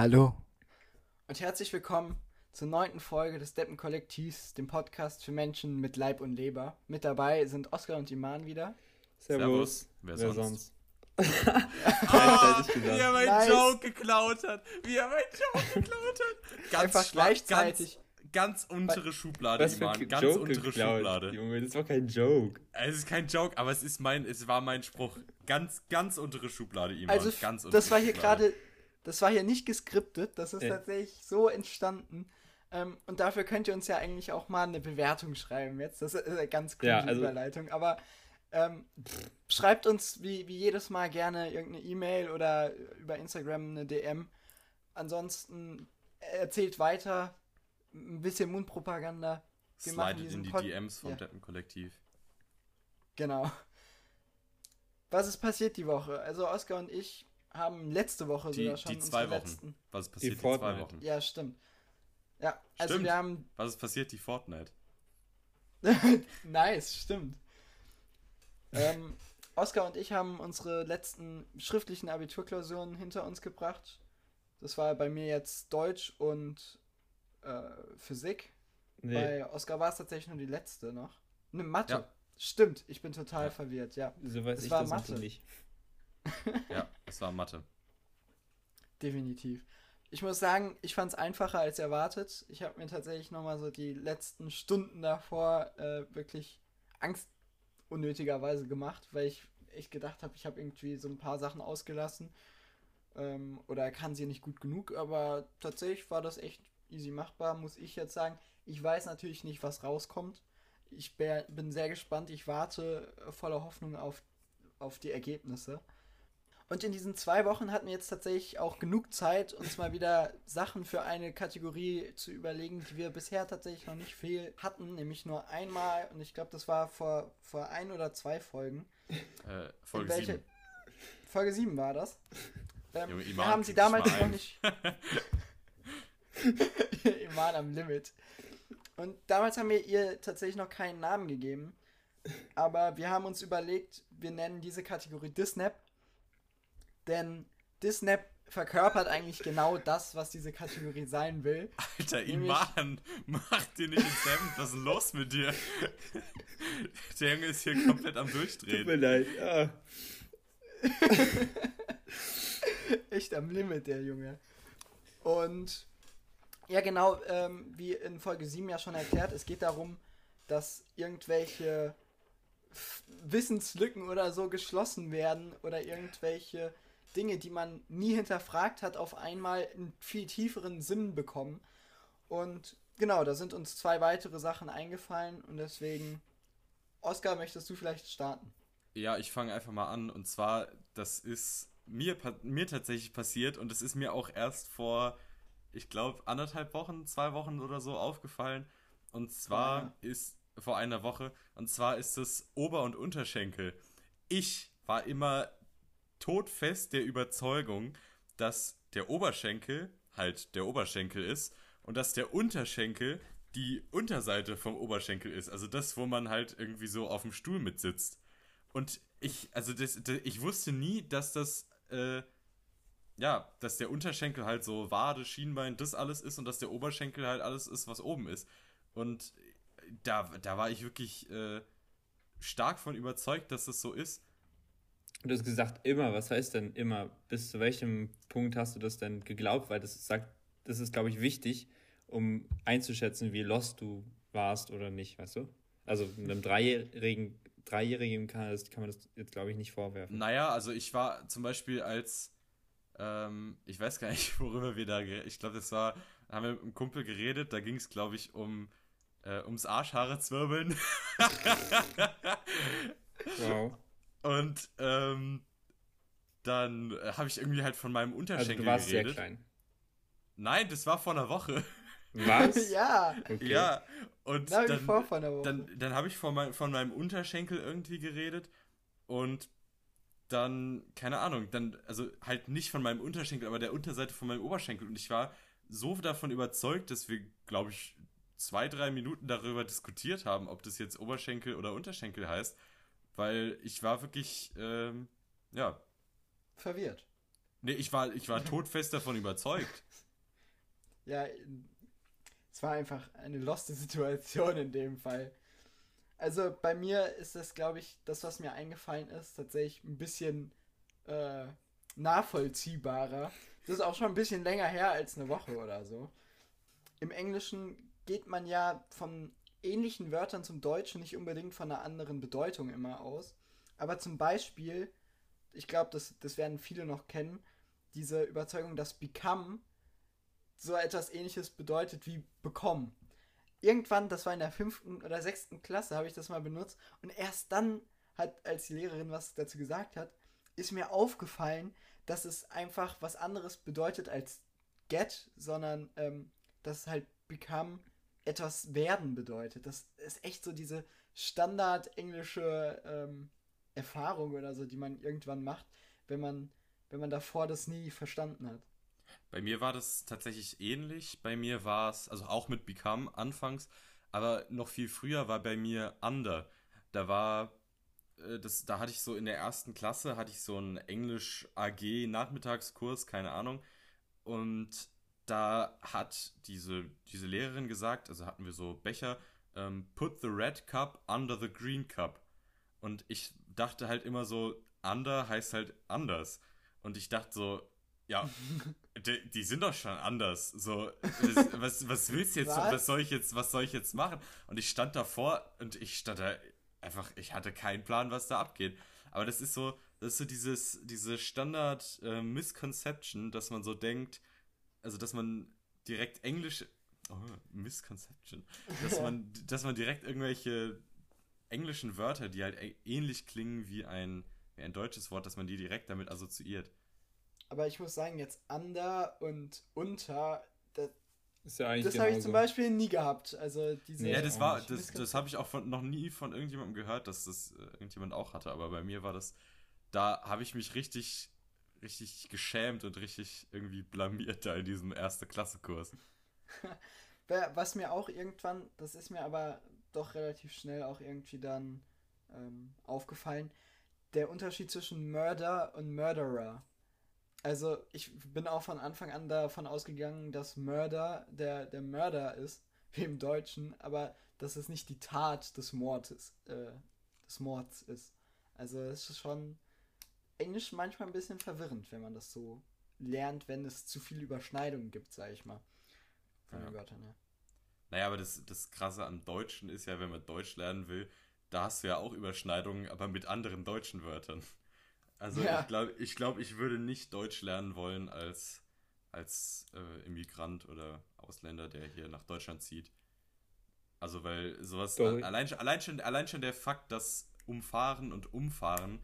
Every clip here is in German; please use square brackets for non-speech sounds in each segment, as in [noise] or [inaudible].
Hallo. Und herzlich willkommen zur neunten Folge des Deppen-Kollektivs, dem Podcast für Menschen mit Leib und Leber. Mit dabei sind Oskar und Iman wieder. Servus. Wer, Wer sonst? sonst? [laughs] ah, wie er meinen Nice. Joke geklaut hat. Wie er meinen Joke geklaut hat. [laughs] Ganz Einfach gleichzeitig. Ganz, ganz untere Schublade, Was für Iman. Ganz Joke untere geklaut, Schublade. Junge, das war kein Joke. Es ist kein Joke, aber es ist mein, es war mein Spruch. Ganz, ganz untere Schublade, Iman. Also, ganz untere das war hier Schublade. gerade, das war hier nicht geskriptet, das ist Ja. tatsächlich so entstanden. Ähm, und dafür könnt ihr uns ja eigentlich auch mal eine Bewertung schreiben jetzt. Das ist eine ganz coole Ja, also- Überleitung. Aber ähm, schreibt uns wie, wie jedes Mal gerne irgendeine E-Mail oder über Instagram eine DM. Ansonsten erzählt weiter, ein bisschen Mundpropaganda. Wir Slidet in die Pod- DMs vom Ja. Deppen-Kollektiv. Genau. Was ist passiert die Woche? Also Oskar und ich haben letzte Woche Die, sogar schon die zwei Wochen. letzten. Was ist passiert? Die, zwei Fortnite. Wochen. Ja, stimmt. Ja, also Stimmt. wir haben. Was ist passiert? Die Fortnite. [laughs] nice, stimmt. Ähm, Oskar und ich haben unsere letzten schriftlichen Abiturklausuren hinter uns gebracht. Das war bei mir jetzt Deutsch und äh, Physik. Nee. Bei Oskar war es tatsächlich nur die letzte noch. Ne, Mathe. Ja. Stimmt, ich bin total Ja. verwirrt, ja. so weiß es ich war das Mathe. nicht. [laughs] Ja, es war Mathe. Definitiv. Ich muss sagen, ich fand es einfacher als erwartet. Ich habe mir tatsächlich nochmal so die letzten Stunden davor äh, wirklich Angst unnötigerweise gemacht, weil ich echt gedacht habe, ich habe irgendwie so ein paar Sachen ausgelassen ähm, oder kann sie nicht gut genug, aber tatsächlich war das echt easy machbar, muss ich jetzt sagen. Ich weiß natürlich nicht, was rauskommt. Ich bin sehr gespannt. Ich warte voller Hoffnung auf, auf die Ergebnisse. Und in diesen zwei Wochen hatten wir jetzt tatsächlich auch genug Zeit, uns mal wieder Sachen für eine Kategorie zu überlegen, die wir bisher tatsächlich noch nicht viel hatten, nämlich nur einmal, und ich glaube, das war vor, vor ein oder zwei Folgen. Äh, Folge welche- 7. Folge 7 war das. Ähm, Junge, Iman, haben sie damals mal noch nicht. [laughs] Iman am Limit. Und damals haben wir ihr tatsächlich noch keinen Namen gegeben. Aber wir haben uns überlegt, wir nennen diese Kategorie Disnap. Denn Disnap verkörpert eigentlich genau das, was diese Kategorie sein will. Alter, Nämlich- Iman, mach dir nicht ins Hemd. Was ist los mit dir? Der Junge ist hier komplett am Tut mir Durchdrehen. leid. Ja. [laughs] Echt am Limit, der Junge. Und ja, genau, ähm, wie in Folge 7 ja schon erklärt, es geht darum, dass irgendwelche F- Wissenslücken oder so geschlossen werden oder irgendwelche Dinge, die man nie hinterfragt hat, auf einmal einen viel tieferen Sinn bekommen. Und genau, da sind uns zwei weitere Sachen eingefallen und deswegen, Oskar, möchtest du vielleicht starten? Ja, ich fange einfach mal an. Und zwar, das ist mir, mir tatsächlich passiert und es ist mir auch erst vor, ich glaube, anderthalb Wochen, zwei Wochen oder so aufgefallen. Und zwar Ja. ist vor einer Woche, und zwar ist es Ober- und Unterschenkel. Ich war immer todfest der Überzeugung, dass der Oberschenkel halt der Oberschenkel ist und dass der Unterschenkel die Unterseite vom Oberschenkel ist. Also das, wo man halt irgendwie so auf dem Stuhl mitsitzt. Und ich, also das, das, ich wusste nie, dass das, äh, ja, dass der Unterschenkel halt so Wade, Schienbein, das alles ist und dass der Oberschenkel halt alles ist, was oben ist. Und da, da war ich wirklich äh, stark von überzeugt, dass das so ist. Du hast gesagt immer. Was heißt denn immer? Bis zu welchem Punkt hast du das denn geglaubt? Weil das sagt, das ist, glaube ich, wichtig, um einzuschätzen, wie lost du warst oder nicht, weißt du? Also einem Dreijährigen, Dreijährigen kann, das, kann man das jetzt, glaube ich, nicht vorwerfen. Naja, also ich war zum Beispiel als, ähm, ich weiß gar nicht, [laughs] worüber wir da geredet Ich glaube, das war, da haben wir mit einem Kumpel geredet, da ging es, glaube ich, um äh, ums Arschhaare zwirbeln. [laughs] Wow. Und ähm, dann äh, habe ich irgendwie halt von meinem Also Unterschenkel du warst sehr geredet. klein. Nein, das war vor einer Woche. Was? [laughs] ja, Okay. Ja, und wie dann, vor von der Woche. dann, dann habe ich von, mein, von meinem Unterschenkel irgendwie geredet und dann, keine Ahnung, dann, also halt nicht von meinem Unterschenkel, aber der Unterseite von meinem Oberschenkel. Und ich war so davon überzeugt, dass wir, glaube ich, zwei, drei Minuten darüber diskutiert haben, ob das jetzt Oberschenkel oder Unterschenkel heißt, weil ich war wirklich, ähm, ja, Verwirrt. Nee, ich war, ich war todfest davon überzeugt. [laughs] Ja, es war einfach eine loste Situation in dem Fall. Also bei mir ist das, glaube ich, das, was mir eingefallen ist, tatsächlich ein bisschen äh, nachvollziehbarer. Das ist auch schon ein bisschen länger her als eine Woche oder so. Im Englischen geht man ja von ähnlichen Wörtern zum Deutschen nicht unbedingt von einer anderen Bedeutung immer aus. Aber zum Beispiel, ich glaube, das, das werden viele noch kennen, diese Überzeugung, dass become so etwas ähnliches bedeutet wie bekommen. Irgendwann, das war in der fünften oder sechsten Klasse, habe ich das mal benutzt und erst dann hat, als die Lehrerin was dazu gesagt hat, ist mir aufgefallen, dass es einfach was anderes bedeutet als get, sondern ähm, dass halt become etwas werden bedeutet. Das ist echt so diese standard-englische ähm, Erfahrung oder so, die man irgendwann macht, wenn man, wenn man davor das nie verstanden hat. Bei mir war das tatsächlich ähnlich. Bei mir war es, also auch mit Become anfangs, aber noch viel früher war bei mir Under. Da war, äh, das, da hatte ich so in der ersten Klasse, hatte ich so einen Englisch AG Nachmittagskurs, keine Ahnung. Und da hat diese, diese Lehrerin gesagt, also hatten wir so Becher, ähm, put the red cup under the green cup. Und ich dachte halt immer so, under heißt halt anders. Und ich dachte so, ja, [laughs] die, die, sind doch schon anders. So, das, was, was willst du jetzt? Was? was? soll ich jetzt, was soll ich jetzt machen? Und ich stand davor und ich stand da einfach, ich hatte keinen Plan, was da abgeht. Aber das ist so, das ist so dieses, diese Standard äh, Misconception, dass man so denkt, also dass man direkt Englisch, oh, Misconception, dass man, [laughs] dass man direkt irgendwelche englischen Wörter, die halt ähnlich klingen wie ein, wie ein deutsches Wort, dass man die direkt damit assoziiert. Aber ich muss sagen, jetzt under und unter, das, ja das habe ich zum Beispiel nie gehabt. Also diese ja, das war, das, das habe ich auch von, noch nie von irgendjemandem gehört, dass das äh, irgendjemand auch hatte. Aber bei mir war das, da habe ich mich richtig, richtig geschämt und richtig irgendwie blamiert da in diesem erste Klasse Kurs. [laughs] Was mir auch irgendwann, das ist mir aber doch relativ schnell auch irgendwie dann ähm, aufgefallen, der Unterschied zwischen Murder und Murderer. Also ich bin auch von Anfang an davon ausgegangen, dass Mörder der, der Mörder ist, [laughs] wie im Deutschen, aber dass es nicht die Tat des Mordes, äh, des Mords ist. Also es ist schon Englisch manchmal ein bisschen verwirrend, wenn man das so lernt, wenn es zu viele Überschneidungen gibt, sag ich mal. Von ja. den Wörtern, ja. Naja, aber das, das Krasse am Deutschen ist ja, wenn man Deutsch lernen will, da hast du ja auch Überschneidungen, aber mit anderen deutschen Wörtern. Also ja. ich glaube, ich, glaub, ich würde nicht Deutsch lernen wollen als, als äh, Immigrant oder Ausländer, der hier nach Deutschland zieht. Also weil sowas, allein, allein, schon, allein schon der Fakt, dass umfahren und umfahren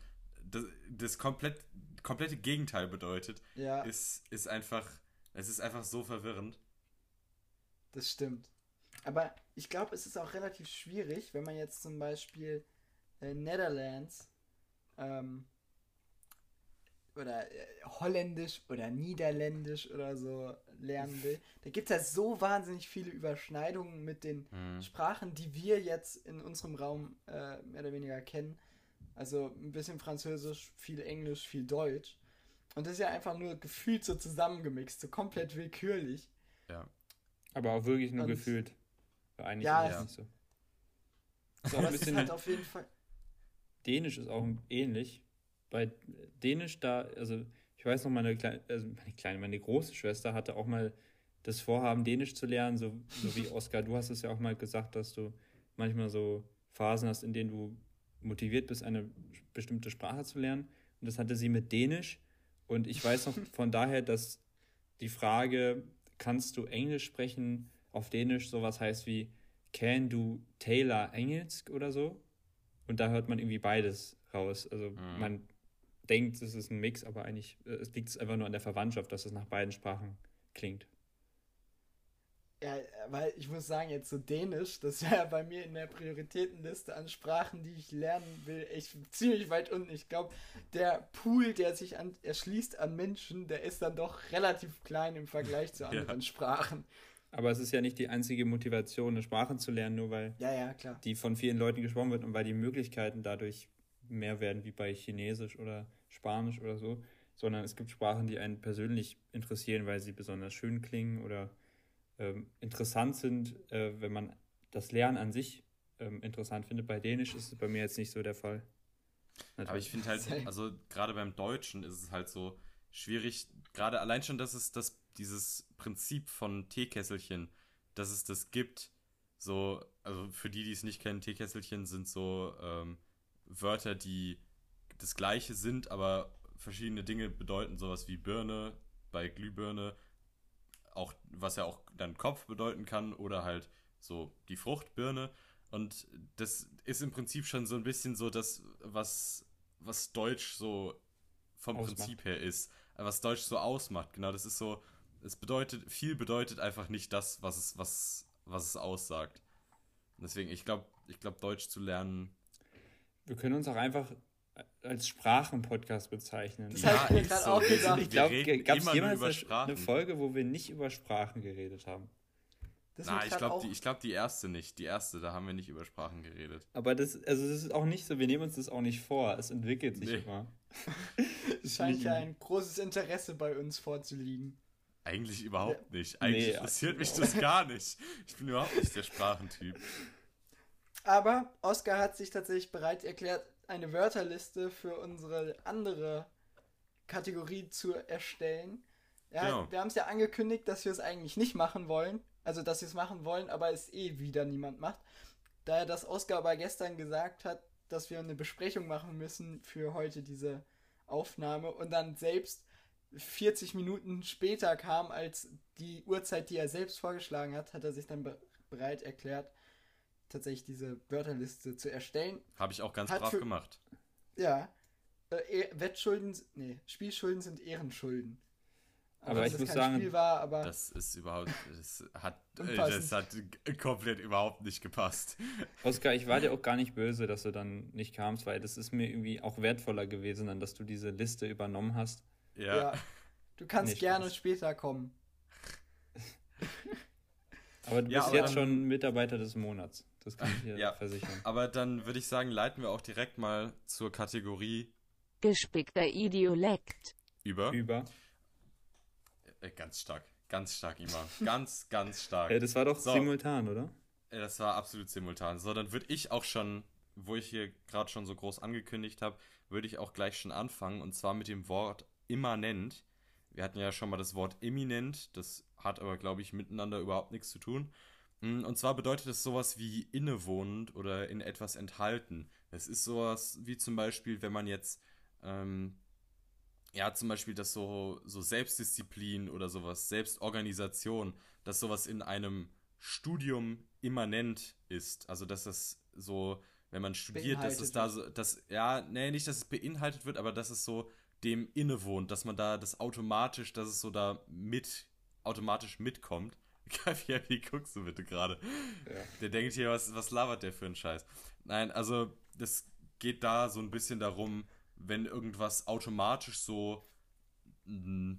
das, das komplett, komplette Gegenteil bedeutet, ja. ist, ist einfach, es ist einfach so verwirrend. Das stimmt. Aber ich glaube, es ist auch relativ schwierig, wenn man jetzt zum Beispiel äh, Netherlands ähm, oder äh, Holländisch oder Niederländisch oder so lernen will, da gibt es ja so wahnsinnig viele Überschneidungen mit den mhm. Sprachen, die wir jetzt in unserem Raum äh, mehr oder weniger kennen. Also ein bisschen Französisch, viel Englisch, viel Deutsch. Und das ist ja einfach nur gefühlt so zusammengemixt, so komplett willkürlich. Ja. Aber auch wirklich nur Und, gefühlt. Eigentlich ja, ist es nicht so. Ist auch ein bisschen halt auf jeden Fall. Dänisch ist auch ähnlich bei Dänisch da, also ich weiß noch, meine kleine, also meine kleine, meine große Schwester hatte auch mal das Vorhaben, Dänisch zu lernen, so, so wie [laughs] Oskar, du hast es ja auch mal gesagt, dass du manchmal so Phasen hast, in denen du motiviert bist, eine bestimmte Sprache zu lernen. Und das hatte sie mit Dänisch. Und ich weiß noch [laughs] von daher, dass die Frage, kannst du Englisch sprechen, auf Dänisch sowas heißt wie, can du Taylor Engelsk oder so? Und da hört man irgendwie beides raus. Also mhm. man denkt, es ist ein Mix, aber eigentlich äh, es liegt es einfach nur an der Verwandtschaft, dass es nach beiden Sprachen klingt. Ja, weil ich muss sagen, jetzt so Dänisch, das wäre bei mir in der Prioritätenliste an Sprachen, die ich lernen will, echt ziemlich weit unten. Ich glaube, der Pool, der sich an, erschließt an Menschen, der ist dann doch relativ klein im Vergleich zu anderen ja. Sprachen. Aber es ist ja nicht die einzige Motivation, eine Sprache zu lernen, nur weil ja, ja, die von vielen Leuten gesprochen wird und weil die Möglichkeiten dadurch mehr werden wie bei Chinesisch oder Spanisch oder so. sondern es gibt Sprachen, die einen persönlich interessieren, weil sie besonders schön klingen oder ähm, interessant sind, äh, wenn man das Lernen an sich ähm, interessant findet. Bei Dänisch ist es bei mir jetzt nicht so der Fall. Natürlich. Aber ich finde halt, also gerade beim Deutschen ist es halt so schwierig, gerade allein schon, dass es das, dieses Prinzip von Teekesselchen, dass es das gibt, so, also für die, die es nicht kennen, Teekesselchen sind so ähm, Wörter, die das gleiche sind, aber verschiedene Dinge bedeuten, sowas wie Birne bei Glühbirne, auch was ja auch dann Kopf bedeuten kann oder halt so die Fruchtbirne. Und das ist im Prinzip schon so ein bisschen so das, was, was Deutsch so vom ausmacht. Prinzip her ist, was Deutsch so ausmacht. Genau, das ist so, es bedeutet, viel bedeutet einfach nicht das, was es, was, was es aussagt. Deswegen, ich glaube, ich glaube, Deutsch zu lernen. Wir können uns auch einfach als Sprachenpodcast bezeichnen. Das ja, habe ich gerade so, auch gesagt. Ich glaube, gab es jemals eine Folge, wo wir nicht über Sprachen geredet haben? Das Na, ich glaube, die, glaub, die erste nicht. Die erste, da haben wir nicht über Sprachen geredet. Aber das, also das ist auch nicht so, wir nehmen uns das auch nicht vor. Es entwickelt sich nee. immer. [laughs] es scheint ja ein [laughs] großes Interesse bei uns vorzuliegen. Eigentlich überhaupt nicht. Eigentlich nee, interessiert mich das gar nicht. Ich bin überhaupt nicht der Sprachentyp. Aber Oscar hat sich tatsächlich bereit erklärt, eine Wörterliste für unsere andere Kategorie zu erstellen. Ja, genau. Wir haben es ja angekündigt, dass wir es eigentlich nicht machen wollen. Also, dass sie es machen wollen, aber es eh wieder niemand macht. Da er das Oscar aber gestern gesagt hat, dass wir eine Besprechung machen müssen für heute diese Aufnahme und dann selbst 40 Minuten später kam als die Uhrzeit, die er selbst vorgeschlagen hat, hat er sich dann be bereit erklärt, tatsächlich diese Wörterliste zu erstellen. Habe ich auch ganz brav für, gemacht. Ja. Äh, Wettschulden, nee, Spielschulden sind Ehrenschulden. Aber, aber ich muss sagen, war, das ist überhaupt, das hat, [laughs] äh, das hat komplett überhaupt nicht gepasst. [laughs] Oskar, ich war dir auch gar nicht böse, dass du dann nicht kamst, weil das ist mir irgendwie auch wertvoller gewesen, dann, dass du diese Liste übernommen hast. Ja. ja. Du kannst nicht gerne Spaß. später kommen. aber du ja, bist aber jetzt schon Mitarbeiter des Monats. Das kann ich [laughs] dir ja. versichern. Aber dann würde ich sagen, leiten wir auch direkt mal zur Kategorie Gespickter Idiolekt. Über. Über. Äh, ganz stark. Ganz stark, Ima. Ganz, ganz stark. Ja, [laughs] das war doch so. simultan, oder? Ja, das war absolut simultan. So, dann würde ich auch schon, wo ich hier gerade schon so groß angekündigt habe, würde ich auch gleich schon anfangen. Und zwar mit dem Wort immanent. Wir hatten ja schon mal das Wort eminent. Das hat aber, glaube ich, miteinander überhaupt nichts zu tun. Mm, und zwar bedeutet es sowas wie innewohnend oder in etwas enthalten. Es ist sowas wie zum Beispiel, wenn man jetzt ähm, ja, zum Beispiel, dass so, so Selbstdisziplin oder sowas, Selbstorganisation, dass sowas in einem Studium immanent ist. Also, dass das so, wenn man studiert, dass es da so, dass, ja, nee, nicht, dass es beinhaltet wird, aber dass es so dem innewohnt, dass man da das automatisch, dass es so da mit, automatisch mitkommt. Wie, wie guckst du bitte gerade? Ja. Der denkt hier, was, was labert der für einen Scheiß? Nein, also, das geht da so ein bisschen darum, wenn irgendwas automatisch so mh,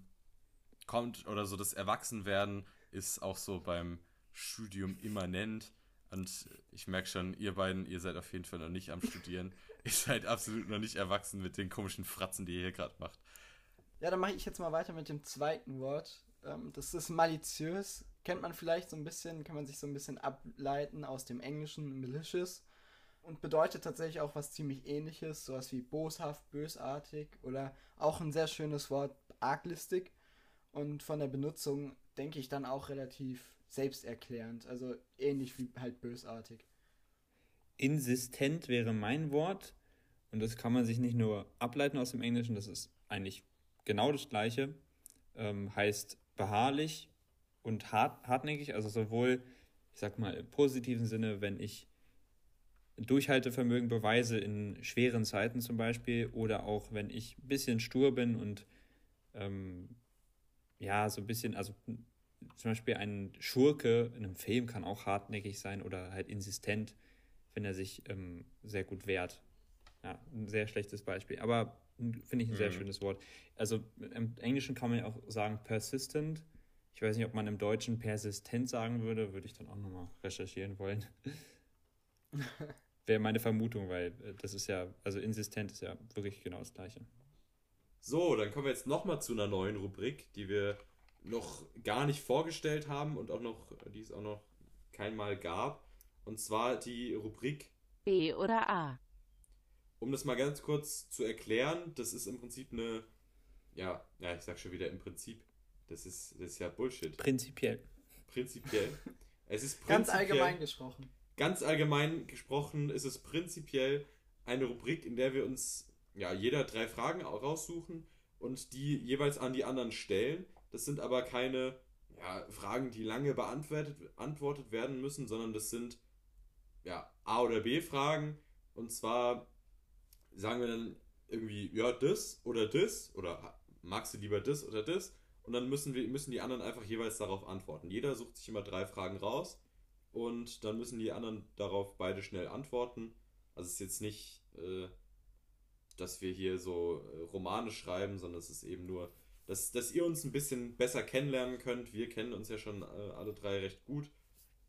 kommt oder so das Erwachsenwerden ist auch so beim Studium immanent. Und ich merke schon, ihr beiden, ihr seid auf jeden Fall noch nicht am Studieren. [laughs] ihr seid absolut noch nicht erwachsen mit den komischen Fratzen, die ihr hier gerade macht. Ja, dann mache ich jetzt mal weiter mit dem zweiten Wort. Ähm, das ist maliziös. Kennt man vielleicht so ein bisschen, kann man sich so ein bisschen ableiten aus dem Englischen malicious. Und bedeutet tatsächlich auch was ziemlich ähnliches, sowas wie boshaft, bösartig oder auch ein sehr schönes Wort arglistig. Und von der Benutzung denke ich dann auch relativ selbsterklärend, also ähnlich wie halt bösartig. Insistent wäre mein Wort. Und das kann man sich nicht nur ableiten aus dem Englischen, das ist eigentlich genau das gleiche, ähm, heißt beharrlich und hart, hartnäckig, also sowohl, ich sag mal im positiven Sinne, wenn ich Durchhaltevermögen beweise in schweren Zeiten zum Beispiel oder auch wenn ich ein bisschen stur bin und ähm, ja, so ein bisschen, also zum Beispiel ein Schurke in einem Film kann auch hartnäckig sein oder halt insistent, wenn er sich ähm, sehr gut wehrt. Ja, ein sehr schlechtes Beispiel, aber finde ich ein sehr mhm. schönes Wort. Also im Englischen kann man ja auch sagen persistent. Ich weiß nicht, ob man im Deutschen persistent sagen würde, würde ich dann auch nochmal recherchieren wollen. Wäre meine Vermutung, weil äh, das ist ja, also insistent ist ja wirklich genau das Gleiche. So, dann kommen wir jetzt nochmal zu einer neuen Rubrik, die wir noch gar nicht vorgestellt haben und auch noch, die es auch noch kein Mal gab. Und zwar die Rubrik, B oder A. um das mal ganz kurz zu erklären, das ist im Prinzip eine, ja, ja, ich sag schon wieder im Prinzip, das ist, das ist ja Bullshit. Prinzipiell. Prinzipiell. Es ist Ganz prinzipiell- allgemein gesprochen. Ganz allgemein gesprochen ist es prinzipiell eine Rubrik, in der wir uns ja jeder drei Fragen raussuchen und die jeweils an die anderen stellen. Das sind aber keine ja, Fragen, die lange beantwortet antwortet werden müssen, sondern das sind ja A oder B Fragen. Und zwar sagen wir dann irgendwie ja das oder das oder magst du lieber das oder das? Und dann müssen wir müssen die anderen einfach jeweils darauf antworten. Jeder sucht sich immer drei Fragen raus und dann müssen die anderen darauf beide schnell antworten. Also es ist jetzt nicht, äh, dass wir hier so äh, Romane schreiben, sondern es ist eben nur, dass, dass ihr uns ein bisschen besser kennenlernen könnt. Wir kennen uns ja schon äh, alle drei recht gut,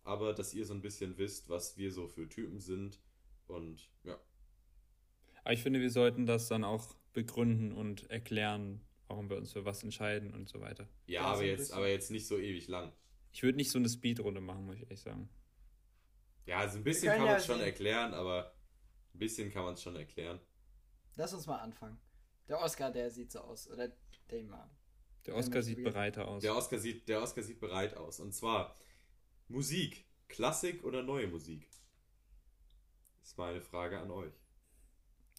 aber dass ihr so ein bisschen wisst, was wir so für Typen sind. Und ja, Aber ich finde, wir sollten das dann auch begründen und erklären, warum wir uns für was entscheiden und so weiter. ja, aber, jetzt, aber jetzt nicht so ewig lang. Ich würde nicht so eine Speedrunde machen, muss ich ehrlich sagen. Ja, also ein bisschen kann man ja es schon erklären, aber ein bisschen kann man es schon erklären. Lass uns mal anfangen. Der Oscar, der sieht so aus. Oder. Der Ja, Oscar sieht bereiter aus. Der Oscar sieht, der Oscar sieht bereit aus. Und zwar Musik, Klassik oder neue Musik? Ist meine Frage an euch.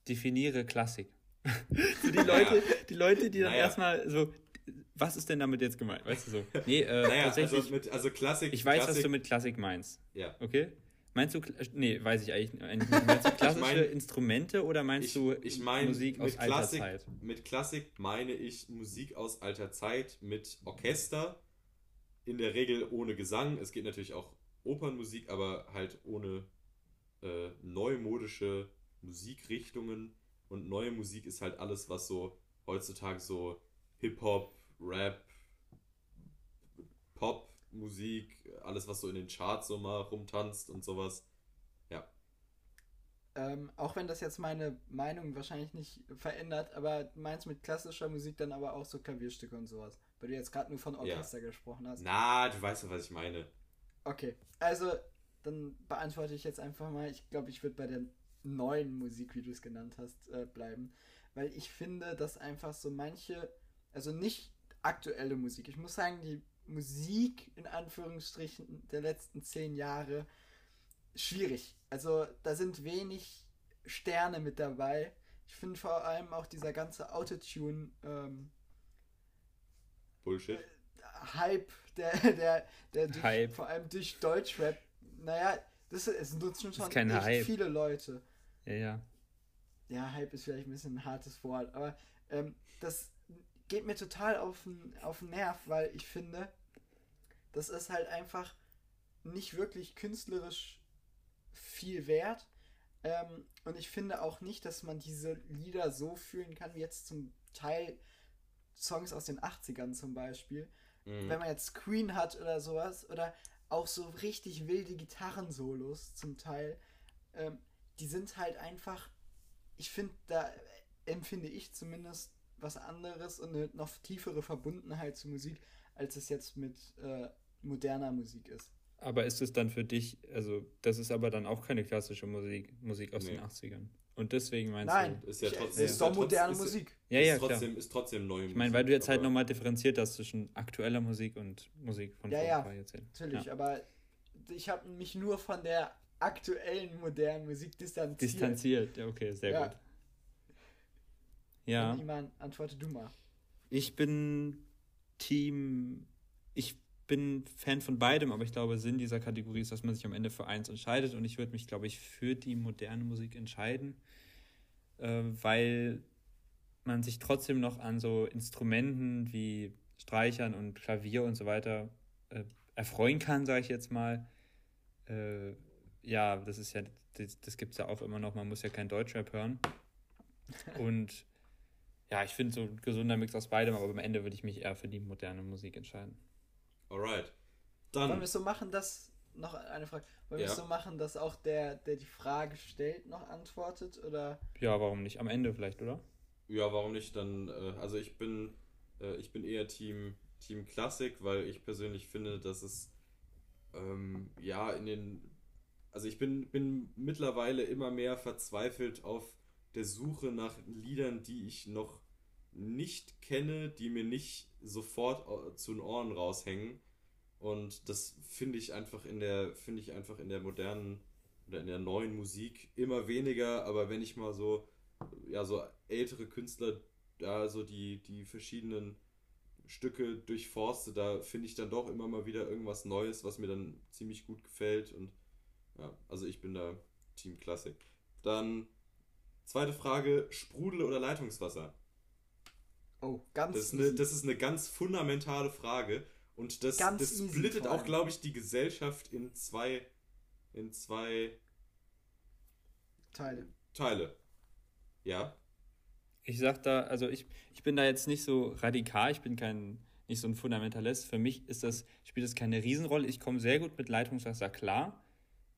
Definiere Klassik. [laughs] Für die Leute, die Leute, die dann Naja. erstmal so, was ist denn damit jetzt gemeint? Weißt du so? Nee, äh, Naja, tatsächlich, also, mit, also Klassik. ich weiß, Klassik, was du mit Klassik meinst. Ja. Okay? Meinst du, nee, weiß ich eigentlich nicht. Meinst du [laughs] klassische mein- Instrumente oder meinst Ich, du ich meine, Musik aus mit alter Klassik, Zeit? mit Klassik meine ich Musik aus alter Zeit mit Orchester. In der Regel ohne Gesang. Es geht natürlich auch Opernmusik, aber halt ohne äh, neumodische Musikrichtungen. Und neue Musik ist halt alles, was so heutzutage so Hip-Hop, Rap, Pop-Musik, alles, was so in den Charts so mal rumtanzt und sowas. Ja. Ähm, auch wenn das jetzt meine Meinung wahrscheinlich nicht verändert, aber du meinst mit klassischer Musik dann aber auch so Klavierstücke und sowas. Weil du jetzt gerade nur von Orchester gesprochen hast. Na, du weißt ja, was ich meine. Okay, also dann beantworte ich jetzt einfach mal. Ich glaube, ich würde bei der neuen Musik, wie du es genannt hast, äh, bleiben. Weil ich finde, dass einfach so manche, also nicht aktuelle Musik. Ich muss sagen, die Musik in Anführungsstrichen der letzten zehn Jahre schwierig. Also da sind wenig Sterne mit dabei. Ich finde vor allem auch dieser ganze Autotune ähm, Bullshit. Hype, der, [laughs] der, der durch, Hype. vor allem durch Deutschrap, naja, das, es nutzen schon ist kein echt Hype. viele Leute. Ja, ja. Ja, Hype ist vielleicht ein bisschen ein hartes Wort, aber ähm, das geht mir total auf den, auf den Nerv, weil ich finde, das ist halt einfach nicht wirklich künstlerisch viel wert. Ähm, und ich finde auch nicht, dass man diese Lieder so fühlen kann, wie jetzt zum Teil Songs aus den 80ern zum Beispiel Mhm. wenn man jetzt Queen hat oder sowas, oder auch so richtig wilde Gitarrensolos zum Teil, ähm, die sind halt einfach, ich finde, da empfinde ich zumindest was anderes und eine noch tiefere Verbundenheit zur Musik, als es jetzt mit äh, moderner Musik ist. Aber ist es dann für dich, also das ist aber dann auch keine klassische Musik, Musik aus Nee. den 80ern. Und deswegen meinst Nein, du. Ist ja trotzdem- es ist ist doch moderne ist- Musik. Ja, ist ja, klar. trotzdem, ist trotzdem neue Ich meine, weil du jetzt halt nochmal differenziert hast zwischen aktueller Musik und Musik von Ja, vor ja, ein paar Jahrzehnten. Natürlich, Ja. aber ich habe mich nur von der aktuellen modernen Musik distanziert. Distanziert, ja, okay, sehr Ja. gut. Ja. Und Iman, antworte du mal. Ich bin Team. Ich bin Fan von beidem, aber ich glaube, Sinn dieser Kategorie ist, dass man sich am Ende für eins entscheidet und ich würde mich, glaube ich, für die moderne Musik entscheiden, äh, weil man sich trotzdem noch an so Instrumenten wie Streichern und Klavier und so weiter äh, erfreuen kann, sage ich jetzt mal. Äh, ja, das ist ja, das, das gibt es ja auch immer noch, man muss ja kein Deutschrap hören. [laughs] Und ja, ich finde so ein gesunder Mix aus beidem, aber am Ende würde ich mich eher für die moderne Musik entscheiden. Alright. Wollen wir Dann, es so machen, dass. Noch eine Frage. Wollen wir Ja. es so machen, dass auch der, der die Frage stellt, noch antwortet? Oder. Ja, warum nicht? Am Ende vielleicht, oder? Ja, warum nicht? Dann, äh, also ich bin, äh, ich bin eher Team, Team Klassik, weil ich persönlich finde, dass es ähm, ja in den, also ich bin, bin mittlerweile immer mehr verzweifelt auf der Suche nach Liedern, die ich noch nicht kenne, die mir nicht sofort zu den Ohren raushängen. Und das finde ich einfach in der, finde ich einfach in der modernen oder in der neuen Musik immer weniger, aber wenn ich mal so, ja, so ältere Künstler, da so die, die verschiedenen Stücke durchforste, da finde ich dann doch immer mal wieder irgendwas Neues, was mir dann ziemlich gut gefällt. Und ja, also ich bin da Team Klassik. Dann zweite Frage: Sprudel oder Leitungswasser? Oh, ganz Das ist eine, das ist eine ganz fundamentale Frage. Und das, Ganz das splittet auch, glaube ich, die Gesellschaft in zwei, in zwei Teile. Teile. Ja. Ich sag da, also ich, ich bin da jetzt nicht so radikal, ich bin kein, nicht so ein Fundamentalist. Für mich ist das, spielt das keine Riesenrolle. Ich komme sehr gut mit Leitungswasser klar.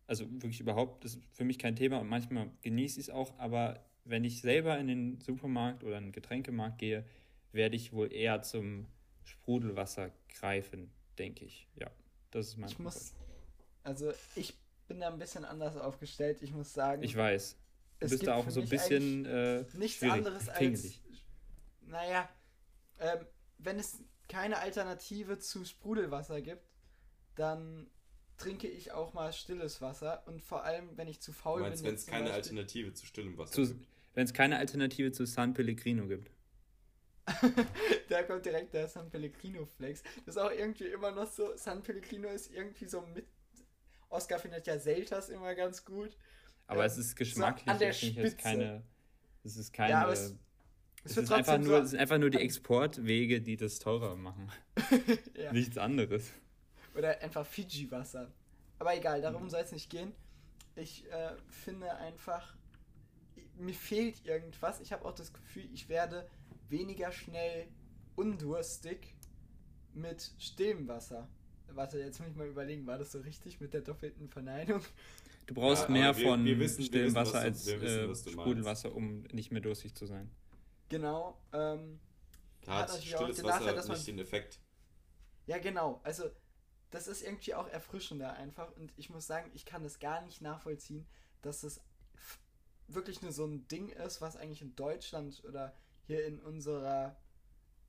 Also wirklich überhaupt, das ist für mich kein Thema und manchmal genieße ich es auch, aber wenn ich selber in den Supermarkt oder in den Getränkemarkt gehe, werde ich wohl eher zum Sprudelwasser greifen, denke ich. Ja, das ist mein Ich muss, also ich bin da ein bisschen anders aufgestellt. Ich muss sagen, Ich weiß. Du Es bist da auch so ein bisschen äh, nichts schwierig, anderes als, pingelig. naja, ähm, wenn es keine Alternative zu Sprudelwasser gibt, dann trinke ich auch mal stilles Wasser und vor allem, wenn ich zu Du faul meinst, bin. wenn es keine Beispiel- Alternative zu stillem Wasser Zu, gibt. wenn es keine Alternative zu San Pellegrino gibt. [laughs] da kommt direkt der San Pellegrino Flex. Das ist auch irgendwie immer noch so, San Pellegrino ist irgendwie so mit, Oscar findet ja Selters immer ganz gut. Aber Ja, es ist geschmacklich, an der ich finde jetzt Spitze. keine. Es ist keine. Ja, aber es- es, Es ist einfach nur, so, es sind einfach nur die Exportwege, die das teurer machen. [laughs] ja. Nichts anderes. Oder einfach Fiji-Wasser. Aber egal, Mhm. darum soll es nicht gehen. Ich äh, finde einfach, mir fehlt irgendwas. Ich habe auch das Gefühl, ich werde weniger schnell undurstig mit stillem Wasser. Warte, jetzt muss ich mal überlegen, war das so richtig mit der doppelten Verneinung? Du brauchst Ja, mehr wir- von wir wissen- stillem wissen, Wasser was du- als wissen, äh. Sprudelwasser, um nicht mehr durstig zu sein. Genau. Ähm, Da Hat stilles den Nachteil, Wasser dass man- nicht den Effekt. ja, genau. Also, das ist irgendwie auch erfrischender einfach. Und ich muss sagen, ich kann das gar nicht nachvollziehen, dass es wirklich nur so ein Ding ist, was eigentlich in Deutschland oder hier in unserer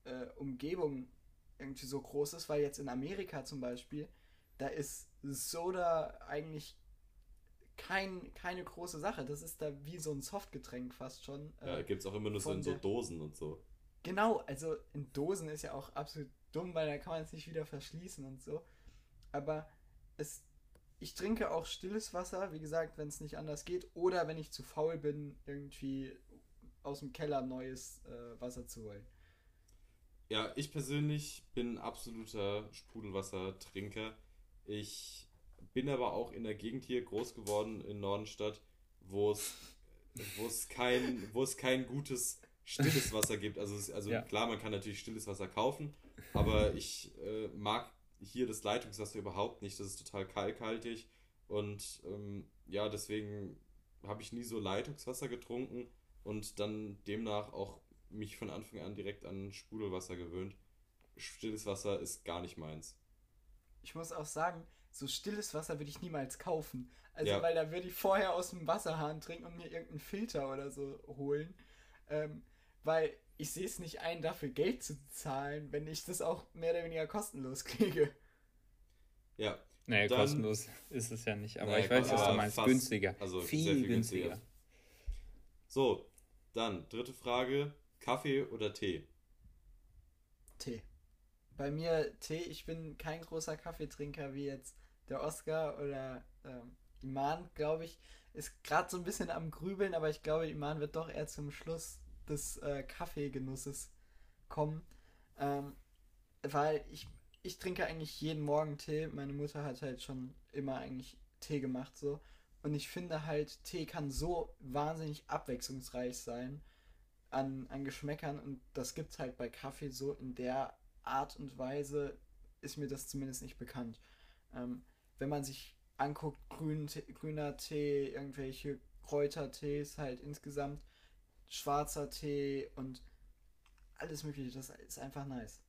äh, Umgebung irgendwie so groß ist, weil jetzt in Amerika zum Beispiel, da ist Soda eigentlich kein, keine große Sache. Das ist da wie so ein Softgetränk fast schon. Ja, Äh, gibt es auch immer nur so in so Dosen und so. Genau, also in Dosen ist ja auch absolut dumm, weil da kann man es nicht wieder verschließen und so. Aber es, ich trinke auch stilles Wasser, wie gesagt, wenn es nicht anders geht. Oder wenn ich zu faul bin, irgendwie aus dem Keller neues äh, Wasser zu holen. Ja, ich persönlich bin absoluter Sprudelwassertrinker. Ich bin aber auch in der Gegend hier groß geworden in Nordenstadt, wo es wo es kein wo es kein gutes stilles Wasser gibt. Also es, also Ja. klar, man kann natürlich stilles Wasser kaufen, aber ich äh, mag hier das Leitungswasser überhaupt nicht. Das ist total kalkhaltig und ähm, ja, deswegen habe ich nie so Leitungswasser getrunken und dann demnach auch mich von Anfang an direkt an Sprudelwasser gewöhnt. Stilles Wasser ist gar nicht meins. Ich muss auch sagen, so stilles Wasser würde ich niemals kaufen. Also, Ja. weil da würde ich vorher aus dem Wasserhahn trinken und mir irgendeinen Filter oder so holen. Ähm, weil ich sehe es nicht ein, dafür Geld zu zahlen, wenn ich das auch mehr oder weniger kostenlos [laughs] kriege. Ja, Naja, Dann- kostenlos ist es ja nicht, aber Naja, ich weiß, was du meinst. fast. Günstiger. Also viel, sehr viel günstiger. günstiger. so, dann dritte Frage: Kaffee oder Tee? Tee. Bei mir Tee, ich bin kein großer Kaffeetrinker wie jetzt der Oscar oder ähm, Iman, glaube ich. Ist gerade so ein bisschen am Grübeln, aber ich glaube, Iman wird doch eher zum Schluss des äh, Kaffeegenusses kommen. Ähm, weil ich, ich trinke eigentlich jeden Morgen Tee. Meine Mutter hat halt schon immer eigentlich Tee gemacht so. Und ich finde halt, Tee kann so wahnsinnig abwechslungsreich sein an, an Geschmäckern und das gibt's halt bei Kaffee so in der Art und Weise ist mir das zumindest nicht bekannt. Ähm, wenn man sich anguckt, grün, grüner Tee, irgendwelche Kräutertees halt insgesamt, schwarzer Tee und alles mögliche. Das ist einfach nice.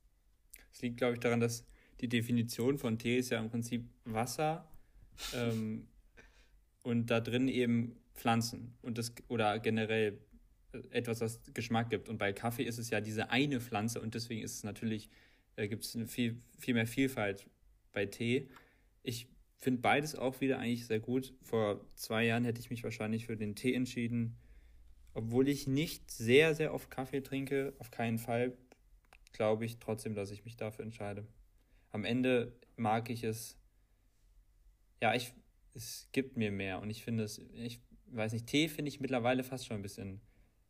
Es liegt, glaube ich, daran, dass die Definition von Tee ist ja im Prinzip Wasser [laughs] ähm, und da drin eben Pflanzen und das oder generell etwas, was Geschmack gibt. Und bei Kaffee ist es ja diese eine Pflanze und deswegen ist es natürlich, äh, gibt es viel, viel mehr Vielfalt bei Tee. Ich finde beides auch wieder eigentlich sehr gut. Vor zwei Jahren hätte ich mich wahrscheinlich für den Tee entschieden. Obwohl ich nicht sehr, sehr oft Kaffee trinke, auf keinen Fall, glaube ich trotzdem, dass ich mich dafür entscheide. Am Ende mag ich es, ja, ich, es gibt mir mehr und ich finde es, ich weiß nicht, Tee finde ich mittlerweile fast schon ein bisschen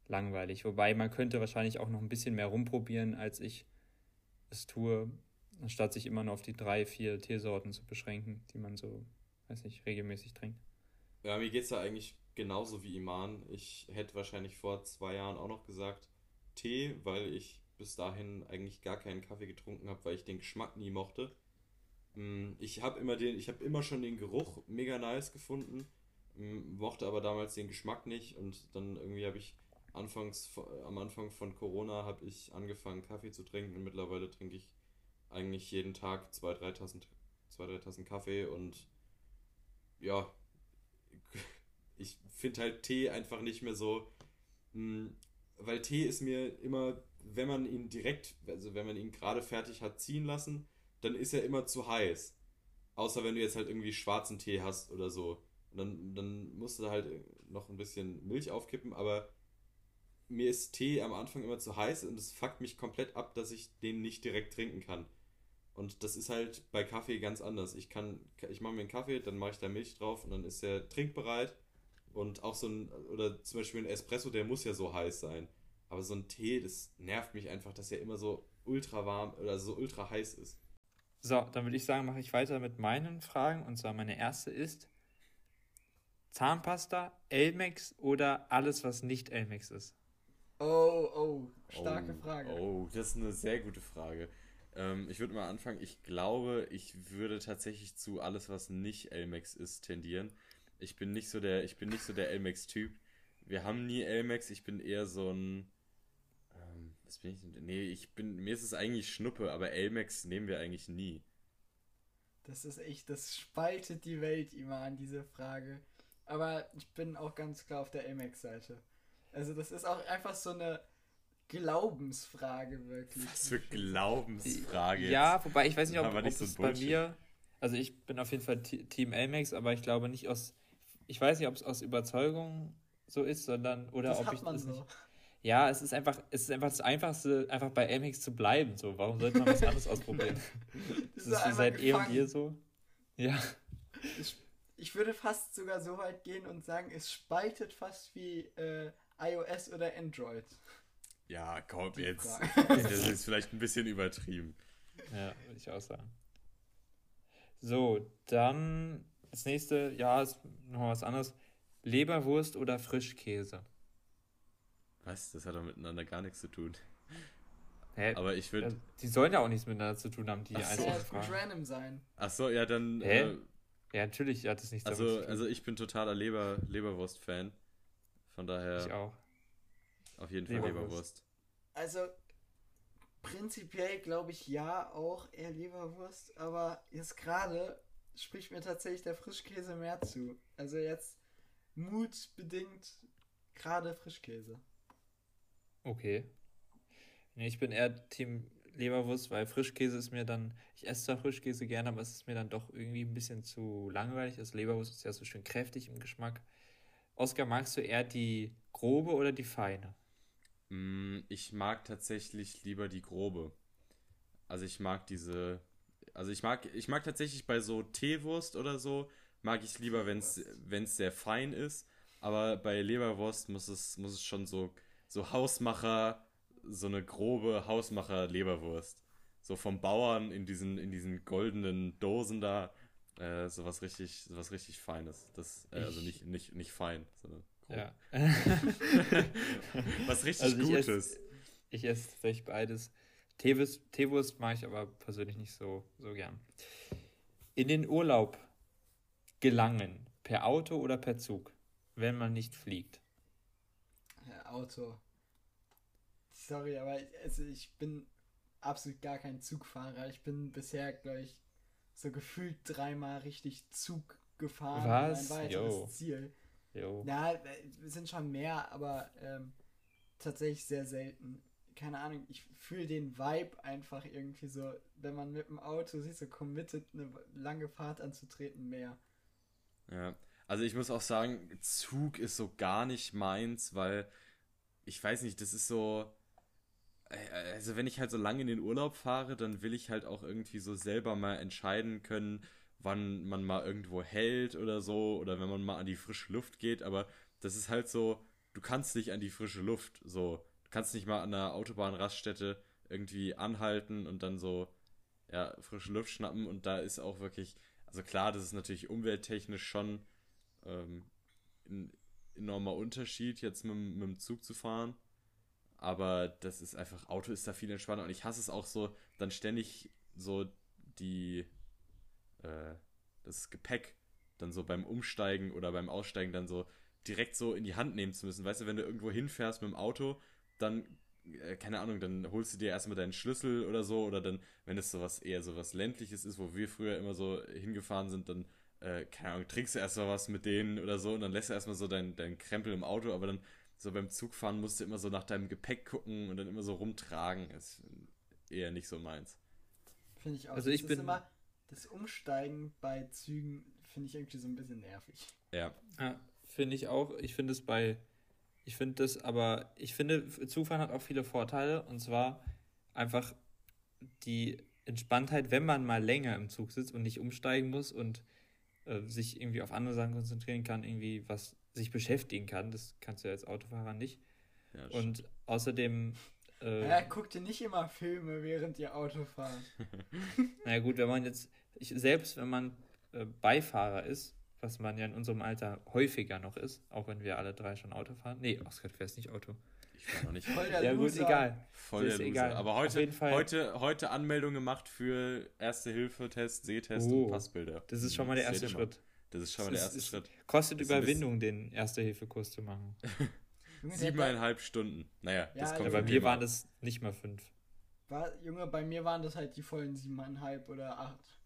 langweilig. Wobei man könnte wahrscheinlich auch noch ein bisschen mehr rumprobieren, als ich es tue, anstatt sich immer nur auf die drei, vier Teesorten zu beschränken, die man so, weiß nicht, regelmäßig trinkt. Ja, mir geht's da eigentlich genauso wie Iman. Ich hätte wahrscheinlich vor zwei Jahren auch noch gesagt Tee, weil ich bis dahin eigentlich gar keinen Kaffee getrunken habe, weil ich den Geschmack nie mochte. Mm, Ich habe immer den, ich habe immer schon den Geruch mega nice gefunden, mm, mochte aber damals den Geschmack nicht und dann irgendwie habe ich anfangs am Anfang von Corona habe ich angefangen Kaffee zu trinken und mittlerweile trinke ich eigentlich jeden Tag zwei, drei Tassen, zwei, drei Tassen Kaffee und ja, ich finde halt Tee einfach nicht mehr so, mh, weil Tee ist mir immer, wenn man ihn direkt, also wenn man ihn gerade fertig hat ziehen lassen, dann ist er immer zu heiß. Außer wenn du jetzt halt irgendwie schwarzen Tee hast oder so. Und dann, dann musst du halt noch ein bisschen Milch aufkippen, aber mir ist Tee am Anfang immer zu heiß und es fuckt mich komplett ab, dass ich den nicht direkt trinken kann. Und das ist halt bei Kaffee ganz anders. Ich kann, ich mache mir einen Kaffee, dann mache ich da Milch drauf und dann ist er trinkbereit. Und auch so ein, oder zum Beispiel ein Espresso, der muss ja so heiß sein. Aber so ein Tee, das nervt mich einfach, dass er immer so ultra warm oder so ultra heiß ist. So, dann würde ich sagen, mache ich weiter mit meinen Fragen. Und zwar meine erste ist: Zahnpasta, Elmex oder alles, was nicht Elmex ist? Oh, oh, starke oh, Frage. Oh, das ist eine sehr gute Frage. Ähm, ich würde mal anfangen. Ich glaube, ich würde tatsächlich zu alles, was nicht Elmex ist, tendieren. Ich bin nicht so der, ich bin nicht so der Elmex-Typ. Wir haben nie Elmex. Ich bin eher so ein, ähm, was bin ich denn? Nee, ich bin, mir ist es eigentlich Schnuppe, aber Elmex nehmen wir eigentlich nie. Das ist echt, das spaltet die Welt immer an diese Frage. Aber ich bin auch ganz klar auf der Amex-Seite. Also das ist auch einfach so eine Glaubensfrage wirklich. Was für Glaubensfrage. Ja, wobei ich weiß nicht, ob, Aber ob nicht so es bei mir. Also ich bin auf jeden Fall T- Team Elmex, aber ich glaube nicht aus. Ich weiß nicht, ob es aus Überzeugung so ist, sondern oder das ob hat ich man das so. nicht. Ja, es ist einfach, es ist einfach das Einfachste, einfach bei Elmex zu bleiben. So, warum sollte man was anderes ausprobieren? [laughs] Das ist wie einfach seit eh und gefangen. je so. Ja. Ich, ich würde fast sogar so weit gehen und sagen, es spaltet fast wie äh, iOS oder Android. Ja, komm Die jetzt. Frage. [laughs] Das ist vielleicht ein bisschen übertrieben. Ja, würde ich auch sagen. So, dann das nächste, ja, ist noch was anderes. Leberwurst oder Frischkäse? Was? Das hat doch miteinander gar nichts zu tun. Hä? Aber ich würde. Ja, die sollen ja auch nichts miteinander zu tun haben, die Ach so. Fragen. random sein. Ach so, ja, dann. Hä? Äh, Ja, natürlich hat es nichts damit zu also, tun. also ich bin totaler Leber, Leberwurst-Fan. Von ich daher auch. auf jeden Fall Leberwurst. Leberwurst. Also prinzipiell glaube ich ja auch eher Leberwurst, aber jetzt gerade spricht mir tatsächlich der Frischkäse mehr zu. Also jetzt mutbedingt gerade Frischkäse. Okay. Nee, ich bin eher Team Leberwurst, weil Frischkäse ist mir dann, ich esse zwar Frischkäse gerne, aber es ist mir dann doch irgendwie ein bisschen zu langweilig. Das Leberwurst ist ja so schön kräftig im Geschmack. Oskar, magst du eher die grobe oder die feine? Mm, Ich mag tatsächlich lieber die grobe. Also ich mag diese. Also ich mag, ich mag tatsächlich bei so Teewurst oder so, mag ich lieber, wenn es sehr fein ist. Aber bei Leberwurst muss es, muss es schon so, so Hausmacher, so eine grobe Hausmacher-Leberwurst. So vom Bauern in diesen, in diesen goldenen Dosen da. Äh, sowas richtig, sowas richtig Feines. Das, äh, also Ich- nicht, nicht, nicht fein, sondern grob. Ja. [laughs] Was richtig Also ich Gutes. esse, ich esse tatsächlich beides. Teewurst, Teewurst mag ich aber persönlich nicht so, so gern. In den Urlaub gelangen, per Auto oder per Zug, wenn man nicht fliegt. Ja, Auto. Sorry, aber also ich bin absolut gar kein Zugfahrer. Ich bin bisher, glaube ich, so gefühlt dreimal richtig Zug gefahren. Was? Ein weiteres Jo. Ziel. Jo. Ja, äh, es sind schon mehr, aber ähm, tatsächlich sehr selten. Keine Ahnung, ich fühle den Vibe einfach irgendwie so, wenn man mit dem Auto sich so committed, eine lange Fahrt anzutreten, mehr. Ja, also ich muss auch sagen, Zug ist so gar nicht meins, weil ich weiß nicht, das ist so. äh, Also wenn ich halt so lange in den Urlaub fahre, dann will ich halt auch irgendwie so selber mal entscheiden können, wann man mal irgendwo hält oder so, oder wenn man mal an die frische Luft geht, aber das ist halt so, du kannst nicht an die frische Luft, so, kannst nicht mal an einer Autobahnraststätte irgendwie anhalten und dann so, ja, frische Luft schnappen und da ist auch wirklich, also klar, das ist natürlich umwelttechnisch schon ähm, ein enormer Unterschied, jetzt mit, dem- mit dem Zug zu fahren. Aber das ist einfach, Auto ist da viel entspannter und ich hasse es auch so, dann ständig so die, äh, das Gepäck dann so beim Umsteigen oder beim Aussteigen dann so direkt so in die Hand nehmen zu müssen. Weißt du, wenn du irgendwo hinfährst mit dem Auto, dann, äh, keine Ahnung, dann holst du dir erstmal deinen Schlüssel oder so oder dann, wenn es sowas eher sowas ländliches ist, wo wir früher immer so hingefahren sind, dann, äh, keine Ahnung, trinkst du erstmal was mit denen oder so und dann lässt du erstmal so deinen dein Krempel im Auto, aber dann so beim Zugfahren musst du immer so nach deinem Gepäck gucken und dann immer so rumtragen. Ist eher nicht so meins. Finde ich auch. Also Das ich ist bin- immer, das Umsteigen bei Zügen finde ich irgendwie so ein bisschen nervig. Ja. Ja, finde ich auch. Ich finde es bei, ich finde das, aber ich finde, Zugfahren hat auch viele Vorteile und zwar einfach die Entspanntheit, wenn man mal länger im Zug sitzt und nicht umsteigen muss und äh, sich irgendwie auf andere Sachen konzentrieren kann, irgendwie was sich beschäftigen kann. Das kannst du ja als Autofahrer nicht. ja Und außerdem, äh, Ja, guckt ihr nicht immer Filme, während ihr Auto fahrt. [laughs] naja gut, wenn man jetzt, ich, selbst wenn man äh, Beifahrer ist, was man ja in unserem Alter häufiger noch ist, auch wenn wir alle drei schon Auto fahren. Nee, Oskar, du fährst nicht Auto. Ich war noch nicht Voll der Ja, gut, Loser. egal. voll ist der Loser. egal. Aber heute, heute, heute Anmeldung gemacht für Erste-Hilfe-Test, Sehtest Oh, und Passbilder. Das ist schon mal der erste. Schritt. Das ist schon mal Das der erste ist- Schritt. Kostet ein Überwindung, den Erste-Hilfe-Kurs zu machen. [laughs] Siebeneinhalb Stunden. Naja, Ja, das kommt bei mir waren das nicht mal fünf. War, Junge, bei mir waren das halt die vollen siebeneinhalb oder acht.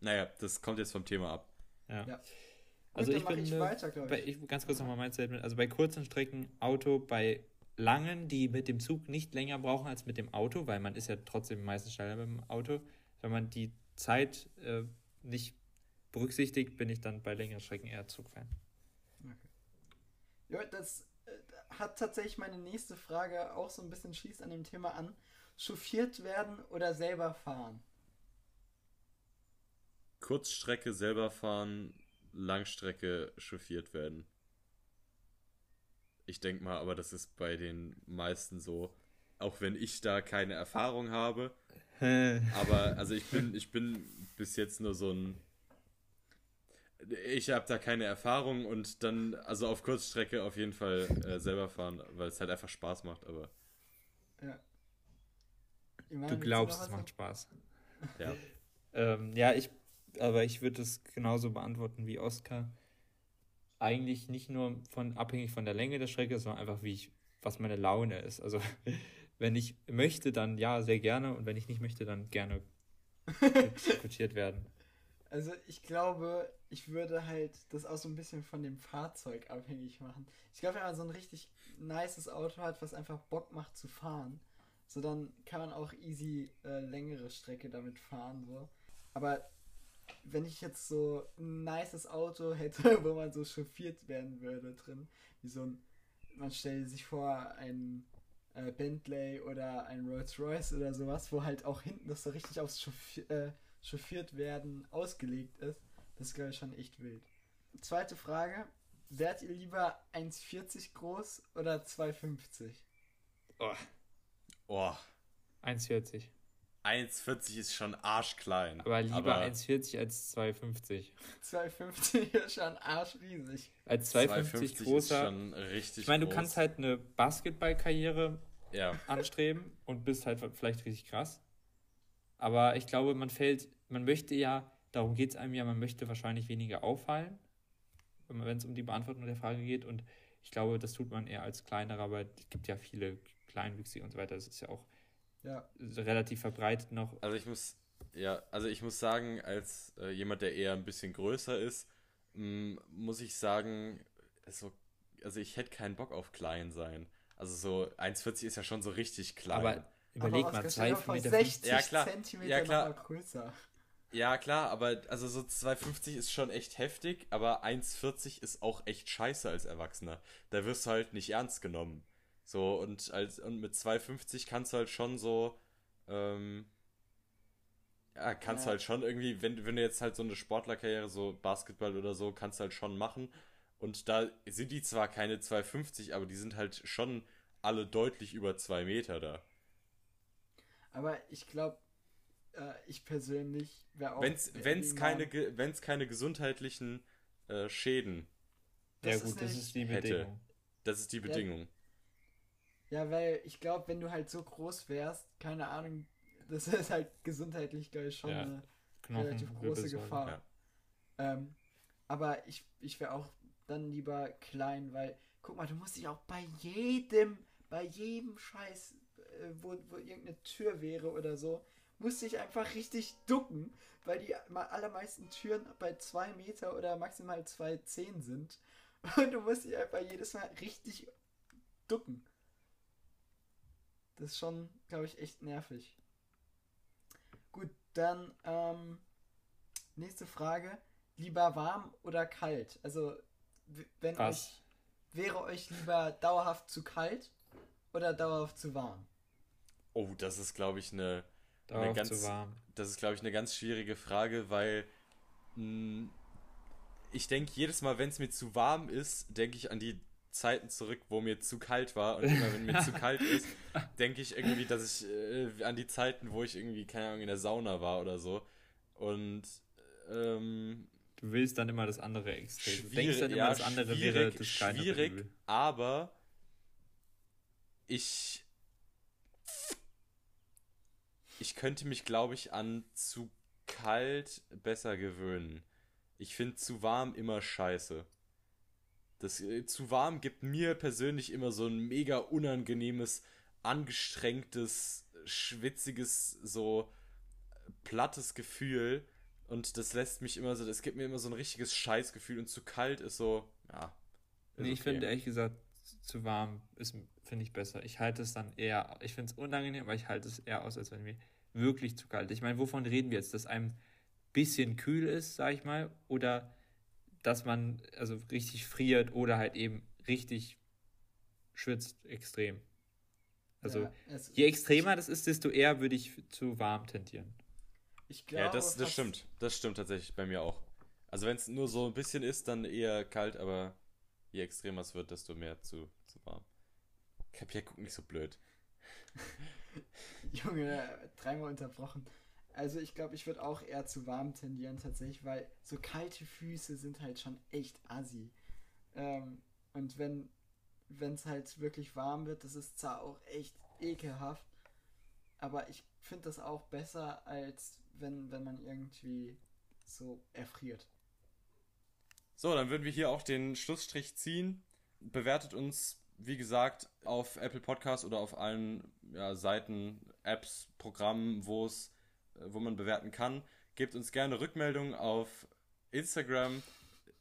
Naja, das kommt jetzt vom Thema ab. Ja. Ja. Also dann ich bin ich äh, weiter, glaube bei, ich. ganz kurz nochmal mein Statement. Also bei kurzen Strecken Auto, bei langen, die mit dem Zug nicht länger brauchen als mit dem Auto, weil man ist ja trotzdem meistens schneller mit dem Auto. Wenn man die Zeit äh, nicht berücksichtigt, bin ich dann bei längeren Strecken eher Zugfan. Ja, das äh, hat tatsächlich meine nächste Frage auch so ein bisschen schließt an dem Thema an. Chauffiert werden oder selber fahren? Kurzstrecke selber fahren, Langstrecke chauffiert werden. Ich denke mal, aber das ist bei den meisten so. Auch wenn ich da keine Erfahrung habe. [laughs] Aber also ich bin, ich bin bis jetzt nur so ein. Ich habe da keine Erfahrung und dann, also auf Kurzstrecke auf jeden Fall äh, selber fahren, weil es halt einfach Spaß macht, aber Ja. Iman, Du glaubst, es macht Spaß. ja. Ähm, ja, ich, aber ich würde es genauso beantworten wie Oskar. Eigentlich nicht nur von abhängig von der Länge der Strecke, sondern einfach wie ich, was meine Laune ist. Also [laughs] wenn ich möchte, dann ja, sehr gerne und wenn ich nicht möchte, dann gerne [laughs] diskutiert werden. Also ich glaube, ich würde halt das auch so ein bisschen von dem Fahrzeug abhängig machen. Ich glaube, wenn man so ein richtig nices Auto hat, was einfach Bock macht zu fahren, so dann kann man auch easy äh, längere Strecke damit fahren. So. Aber wenn ich jetzt so ein nices Auto hätte, [laughs] wo man so chauffiert werden würde drin, wie so ein, man stellt sich vor, ein äh, Bentley oder ein Rolls Royce oder sowas, wo halt auch hinten das so richtig aufs Chauffi äh, chauffiert werden ausgelegt ist. Das ist, glaube ich, schon echt wild. Zweite Frage. Wärt ihr lieber 1,40 groß oder 2,50? Oh, Oh, 1,40. 1,40 ist schon arschklein. Aber lieber Aber 1,40 als 2,50. 2,50 ist schon arschriesig. Als 2,50 2,50 ist großer. schon richtig Ich meine, du groß. kannst halt eine Basketballkarriere Ja, anstreben und bist halt vielleicht richtig krass. Aber ich glaube, man fällt, man möchte ja, darum geht es einem ja, man möchte wahrscheinlich weniger auffallen, wenn es um die Beantwortung der Frage geht. Und Ich glaube, das tut man eher als kleinerer, aber es gibt ja viele Kleinwüchsige und so weiter. Das ist ja auch Ja. relativ verbreitet noch. Also ich muss, ja, also ich muss sagen, als äh, jemand, der eher ein bisschen größer ist, mh, muss ich sagen, so, also ich hätte keinen Bock auf klein sein. Also so 1,40 ist ja schon so richtig klein. Aber überleg Aber mal, Oskar, stell dir 2,50 vor, Meter. 60 Ja, klar. Zentimeter Ja, klar. größer. ja, klar, aber also so 2,50 ist schon echt heftig, aber 1,40 ist auch echt scheiße als Erwachsener. Da wirst du halt nicht ernst genommen. So, und als und mit 2,50 kannst du halt schon so, ähm, ja, kannst Ja. halt schon irgendwie, wenn, wenn du jetzt halt so eine Sportlerkarriere, so Basketball oder so, kannst halt schon machen. Und da sind die zwar keine 2,50, aber die sind halt schon alle deutlich über 2 Meter da. Aber ich glaube, äh, ich persönlich wäre auch. Wenn's Mann. keine, wenn's keine gesundheitlichen äh, Schäden, Ja, Das ist gut, das ist die hätte. Bedingung. das ist die Bedingung. Ja, weil ich glaube, wenn du halt so groß wärst, keine Ahnung, [laughs] das ist halt gesundheitlich, glaube ich, schon Ja. eine Knochen, relativ große. Gefahr. ja. Ähm, aber ich, ich wäre auch dann lieber klein, weil, guck mal, du musst dich auch bei jedem, bei jedem Scheiß, äh, wo, wo irgendeine Tür wäre oder so, musst dich einfach richtig ducken, weil die allermeisten Türen bei zwei Meter oder maximal zwei zehn sind. [laughs] Und du musst dich einfach jedes Mal richtig ducken. Das ist schon, glaube ich, echt nervig. Gut, dann ähm, nächste Frage. Lieber warm oder kalt? Also, wenn euch, Was? wäre euch lieber dauerhaft zu kalt oder dauerhaft zu warm? Oh, das ist, glaube ich, eine, eine ganz, zu warm. das ist, glaube ich, eine ganz schwierige Frage, weil mh, ich denke, jedes Mal, wenn es mir zu warm ist, denke ich an die Zeiten zurück, wo mir zu kalt war. Und immer wenn mir zu [laughs] kalt ist, denke ich irgendwie, dass ich äh, an die Zeiten, wo ich irgendwie, keine Ahnung, in der Sauna war oder so. Und ähm, Du willst dann immer das andere Extrem. Du denkst dann immer, ja, das andere wäre das kleinere schwierig, Übel. aber ich ich könnte mich, glaube ich, an zu kalt besser gewöhnen. Ich finde zu warm immer scheiße. Das äh, zu warm gibt mir persönlich immer so ein mega unangenehmes, angestrengtes, schwitziges, so plattes Gefühl. Und das lässt mich immer so, das gibt mir immer so ein richtiges Scheißgefühl. Und zu kalt ist so, ja. ist Nee, ich okay. finde ehrlich gesagt, zu warm ist, finde ich besser. Ich halte es dann eher, ich finde es unangenehm, aber ich halte es eher aus, als wenn mir wirklich zu kalt ist. Ich meine, wovon reden wir jetzt? Dass einem bisschen kühl ist, sag ich mal, oder dass man also richtig friert oder halt eben richtig schwitzt extrem. Also Ja, es- je extremer das ist, desto eher würde ich zu warm tendieren. Ich glaube, Ja, das, das stimmt. Das stimmt tatsächlich bei mir auch. Also wenn es nur so ein bisschen ist, dann eher kalt, aber je extremer es wird, desto mehr zu, zu warm. Kapier, guck nicht so blöd. [laughs] Junge, dreimal unterbrochen. Also ich glaube, ich würde auch eher zu warm tendieren tatsächlich, weil so kalte Füße sind halt schon echt assi. Ähm, und wenn es halt wirklich warm wird, das ist zwar auch echt ekelhaft, aber ich finde das auch besser, als wenn, wenn man irgendwie so erfriert. So, dann würden wir hier auch den Schlussstrich ziehen. Bewertet uns, wie gesagt, auf Apple Podcasts oder auf allen ja, Seiten, Apps, Programmen, wo es, wo man bewerten kann. Gebt uns gerne Rückmeldungen auf Instagram,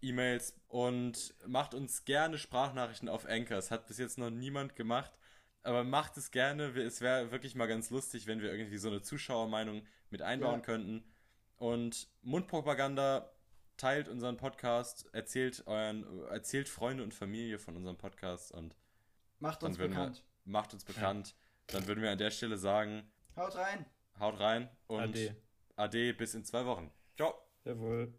E-Mails und macht uns gerne Sprachnachrichten auf Anchor. Das hat bis jetzt noch niemand gemacht. Aber macht es gerne. Es wäre wirklich mal ganz lustig, wenn wir irgendwie so eine Zuschauermeinung mit einbauen Ja. könnten. Und Mundpropaganda teilt unseren Podcast, erzählt euren, erzählt Freunde und Familie von unserem Podcast und Macht uns würden wir- bekannt. macht uns bekannt. Dann würden wir an der Stelle sagen, Haut rein! Haut rein und Ade. Ade bis in zwei Wochen. Ciao. Jawohl.